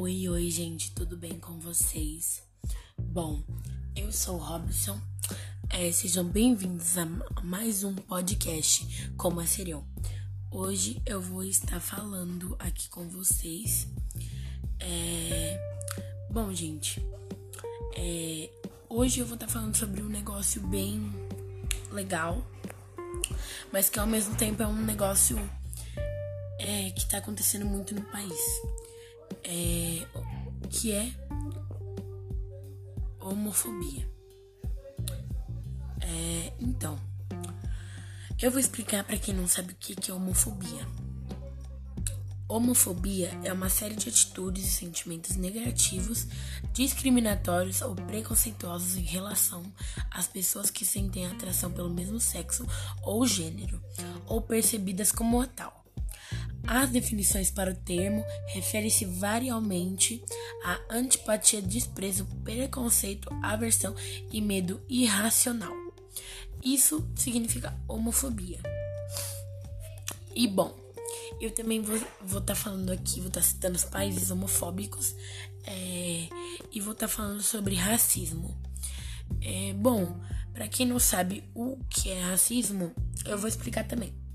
Oi, oi, gente, tudo bem com vocês? Bom, eu sou o Robson. É, sejam bem-vindos a mais um podcast como a Serial. Hoje eu vou estar falando aqui com vocês. É, bom, gente, é, hoje eu vou estar falando sobre um negócio bem legal, mas que ao mesmo tempo é um negócio é, que está acontecendo muito no país é, que é homofobia. É, então, eu vou explicar para quem não sabe o que é homofobia. Homofobia é uma série de atitudes e sentimentos negativos, discriminatórios ou preconceituosos em relação às pessoas que sentem atração pelo mesmo sexo ou gênero, ou percebidas como tal. As definições para o termo referem-se varialmente à antipatia, desprezo, preconceito, aversão e medo irracional. Isso significa homofobia. E bom, eu também vou estar tá falando aqui, vou estar tá citando os países homofóbicos é, e vou estar tá falando sobre racismo. É, bom, para quem não sabe o que é racismo, eu vou explicar também.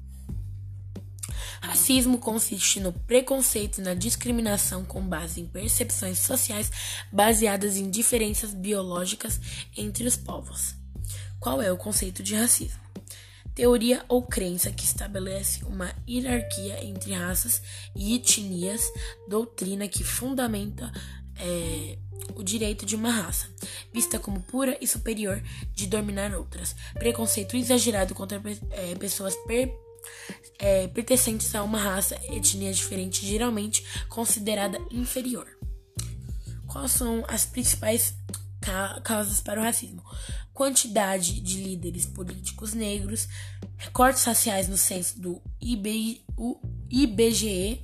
Racismo consiste no preconceito e na discriminação com base em percepções sociais baseadas em diferenças biológicas entre os povos. Qual é o conceito de racismo? Teoria ou crença que estabelece uma hierarquia entre raças e etnias, doutrina que fundamenta é, o direito de uma raça, vista como pura e superior, de dominar outras. Preconceito exagerado contra é, pessoas per é, pertencentes a uma raça, etnia diferente, geralmente considerada inferior. Quais são as principais ca causas para o racismo? Quantidade de líderes políticos negros, recortes raciais no censo do IBGE,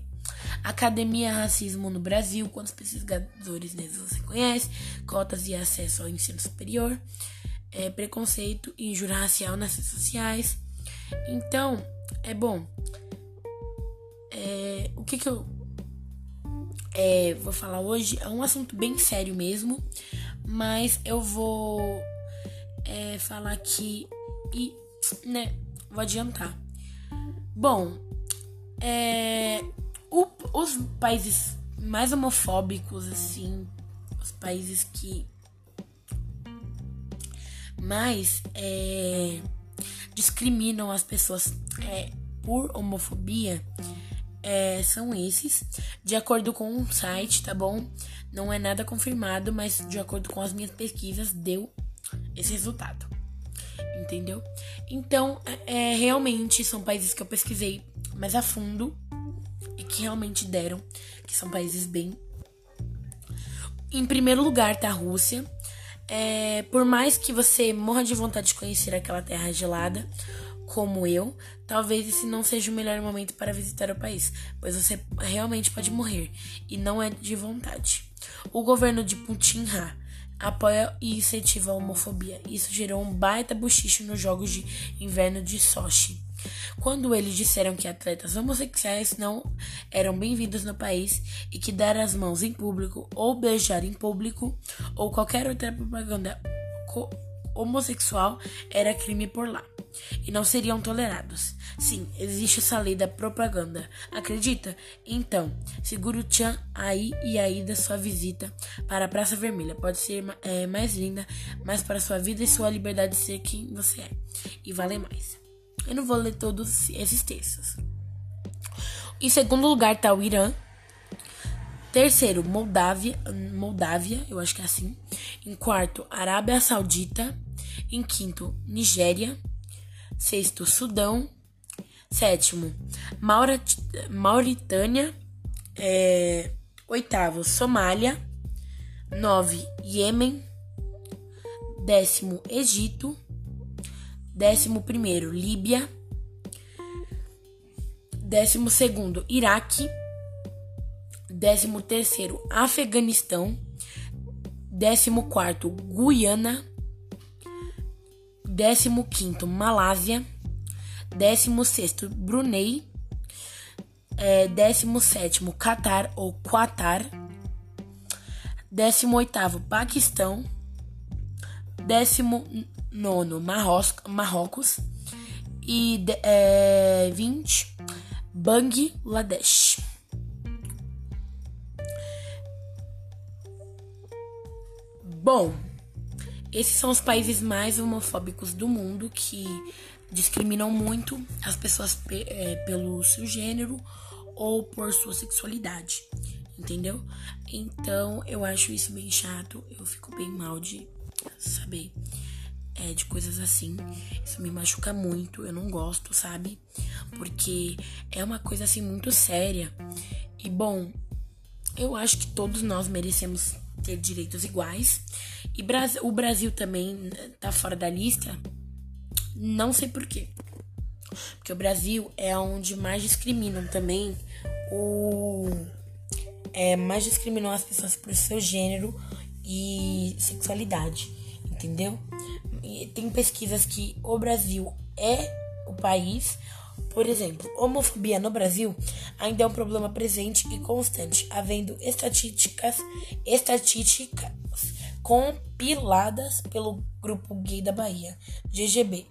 Academia Racismo no Brasil, quantos pesquisadores negros você conhece, cotas e acesso ao ensino superior, é, preconceito e injúria racial nas redes sociais. Então, é bom. É, o que, que eu é, vou falar hoje é um assunto bem sério mesmo, mas eu vou é, falar aqui e, né, vou adiantar. Bom, é, o, os países mais homofóbicos, assim, os países que mais é, discriminam as pessoas é, por homofobia é, são esses, de acordo com um site, tá bom? Não é nada confirmado, mas de acordo com as minhas pesquisas, deu esse resultado. Entendeu? Então, é, é realmente são países que eu pesquisei mais a fundo e que realmente deram, que são países bem. Em primeiro lugar tá a Rússia, é, por mais que você morra de vontade de conhecer aquela terra gelada, como eu, talvez esse não seja o melhor momento para visitar o país, pois você realmente pode morrer, e não é de vontade. O governo de Putin Ha apoia e incentiva a homofobia. Isso gerou um baita buchicho nos Jogos de Inverno de Sochi. Quando eles disseram que atletas homossexuais não eram bem-vindos no país e que dar as mãos em público ou beijar em público ou qualquer outra propaganda homossexual era crime por lá e não seriam tolerados. Sim, existe essa lei da propaganda. Acredita? Então, segura o Tchan aí e aí da sua visita para a Praça Vermelha. Pode ser é, mais linda, mas para sua vida e sua liberdade de ser quem você é. E vale mais. Eu não vou ler todos esses textos. Em segundo lugar está o Irã. Terceiro, Moldávia, Moldávia, eu acho que é assim. Em quarto, Arábia Saudita. Em quinto, Nigéria. Sexto, Sudão. Sétimo, Maurat Mauritânia. É, oitavo, Somália. Nove, Iêmen. Décimo, Egito. Décimo primeiro, Líbia. Décimo segundo, Iraque. Décimo terceiro, Afeganistão. Décimo quarto, Guiana. Décimo quinto, Malásia. Décimo sexto, Brunei. É, décimo sétimo, Catar ou Qatar. 18º Paquistão, 19 Marrocos e é, 20 Bangladesh. Bom, esses são os países mais homofóbicos do mundo que discriminam muito as pessoas é, pelo seu gênero ou por sua sexualidade, entendeu? Então eu acho isso bem chato, eu fico bem mal de saber é, de coisas assim. Isso me machuca muito, eu não gosto, sabe? Porque é uma coisa assim muito séria. E bom, eu acho que todos nós merecemos ter direitos iguais. E o Brasil também né, tá fora da lista. Não sei porquê. Porque o Brasil é onde mais discriminam também o. É, mais discriminam as pessoas por seu gênero e sexualidade. Entendeu? Tem pesquisas que o Brasil é o país por exemplo, homofobia no Brasil ainda é um problema presente e constante, havendo estatísticas, estatísticas compiladas pelo Grupo Gay da Bahia, GGB,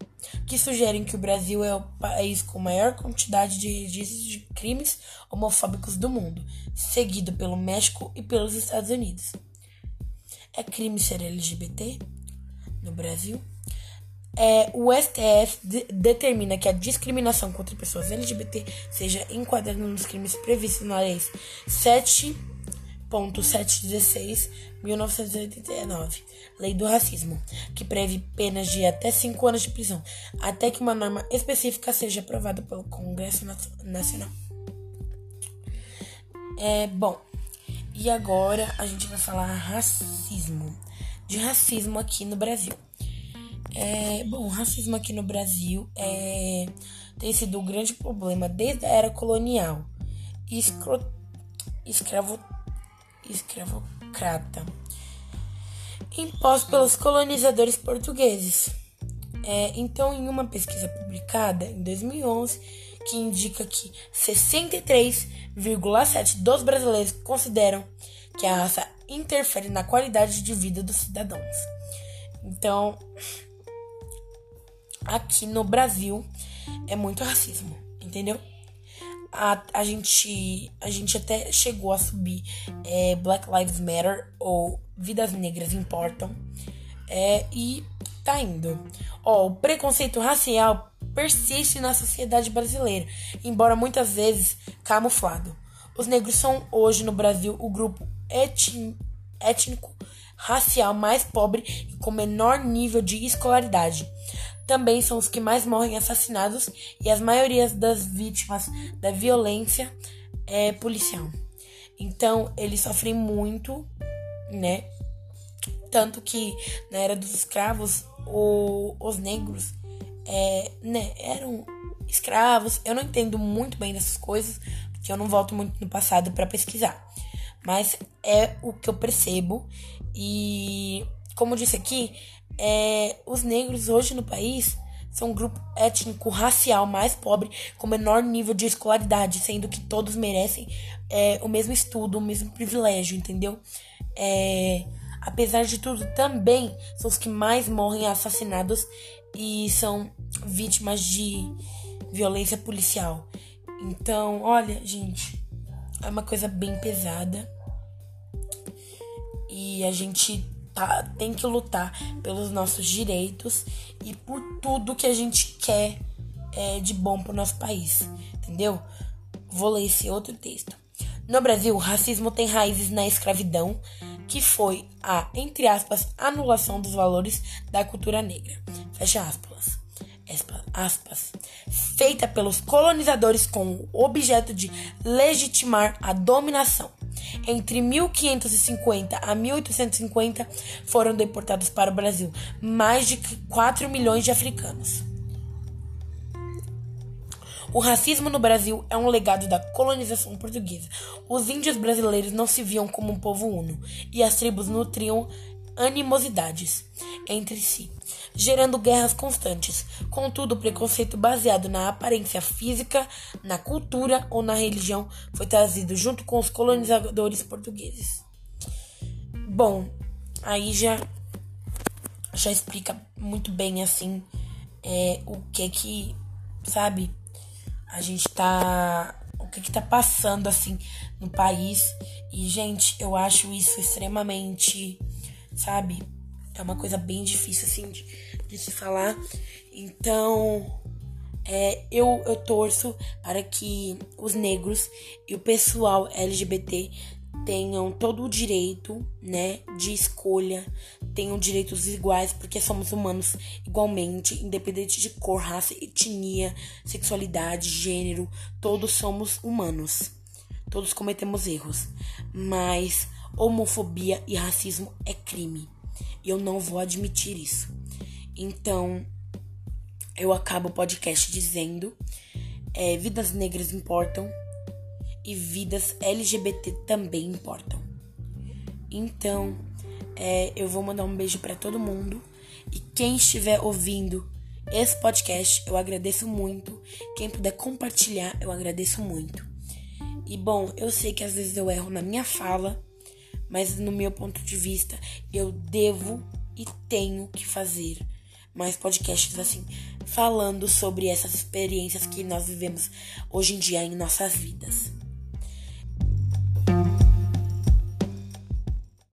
que sugerem que o Brasil é o país com maior quantidade de registros de crimes homofóbicos do mundo, seguido pelo México e pelos Estados Unidos. É crime ser LGBT no Brasil? é, o STF de, determina que a discriminação contra pessoas LGBT seja enquadrada nos crimes previstos na Lei 7.716 1989, Lei do Racismo, que prevê penas de até 5 anos de prisão, até que uma norma específica seja aprovada pelo Congresso Nacional. É, bom, e agora a gente vai falar racismo. De racismo aqui no Brasil. É, bom, o racismo aqui no Brasil é, tem sido um grande problema desde a era colonial. Escro, escravo, escravocrata. Imposto pelos colonizadores portugueses. É, então, em uma pesquisa publicada em 2011, que indica que 63,7% dos brasileiros consideram que a raça interfere na qualidade de vida dos cidadãos. Então, aqui no Brasil é muito racismo, entendeu? A, a, gente, a gente até chegou a subir é, Black Lives Matter ou Vidas Negras Importam. É, e tá indo. Ó, o preconceito racial persiste na sociedade brasileira, embora muitas vezes camuflado. Os negros são hoje no Brasil o grupo étnico racial mais pobre e com menor nível de escolaridade também são os que mais morrem assassinados e as maiorias das vítimas da violência é policial. Então, eles sofrem muito, né? Tanto que na era dos escravos, o, os negros é, né, eram escravos. Eu não entendo muito bem dessas coisas, porque eu não volto muito no passado para pesquisar. Mas é o que eu percebo. E, como eu disse aqui, é, os negros hoje no país são um grupo étnico racial mais pobre com menor nível de escolaridade, sendo que todos merecem é, o mesmo estudo, o mesmo privilégio, entendeu? É, apesar de tudo, também são os que mais morrem assassinados e são vítimas de violência policial. Então, olha, gente, é uma coisa bem pesada. E a gente tá, tem que lutar pelos nossos direitos e por tudo que a gente quer é, de bom pro nosso país, entendeu? Vou ler esse outro texto. No Brasil, o racismo tem raízes na escravidão, que foi a, entre aspas, anulação dos valores da cultura negra. Fecha aspas. aspas. Feita pelos colonizadores com o objeto de legitimar a dominação. Entre 1550 a 1850 foram deportados para o Brasil mais de 4 milhões de africanos. O racismo no Brasil é um legado da colonização portuguesa. Os índios brasileiros não se viam como um povo uno e as tribos nutriam animosidades entre si, gerando guerras constantes. Contudo, o preconceito baseado na aparência física, na cultura ou na religião foi trazido junto com os colonizadores portugueses. bom, aí já já explica muito bem assim é, o que que, sabe, a gente tá o que que tá passando assim no país. E gente, eu acho isso extremamente, sabe? É uma coisa bem difícil assim de, de se falar. Então, é, eu, eu torço para que os negros e o pessoal LGBT tenham todo o direito, né, de escolha, tenham direitos iguais, porque somos humanos igualmente, independente de cor, raça, etnia, sexualidade, gênero, todos somos humanos. Todos cometemos erros, mas homofobia e racismo é crime. E eu não vou admitir isso. Então, eu acabo o podcast dizendo: é, vidas negras importam e vidas LGBT também importam. Então, é, eu vou mandar um beijo para todo mundo e quem estiver ouvindo esse podcast, eu agradeço muito. Quem puder compartilhar, eu agradeço muito. E bom, eu sei que às vezes eu erro na minha fala, mas no meu ponto de vista, eu devo e tenho que fazer mais podcasts assim, falando sobre essas experiências que nós vivemos hoje em dia em nossas vidas.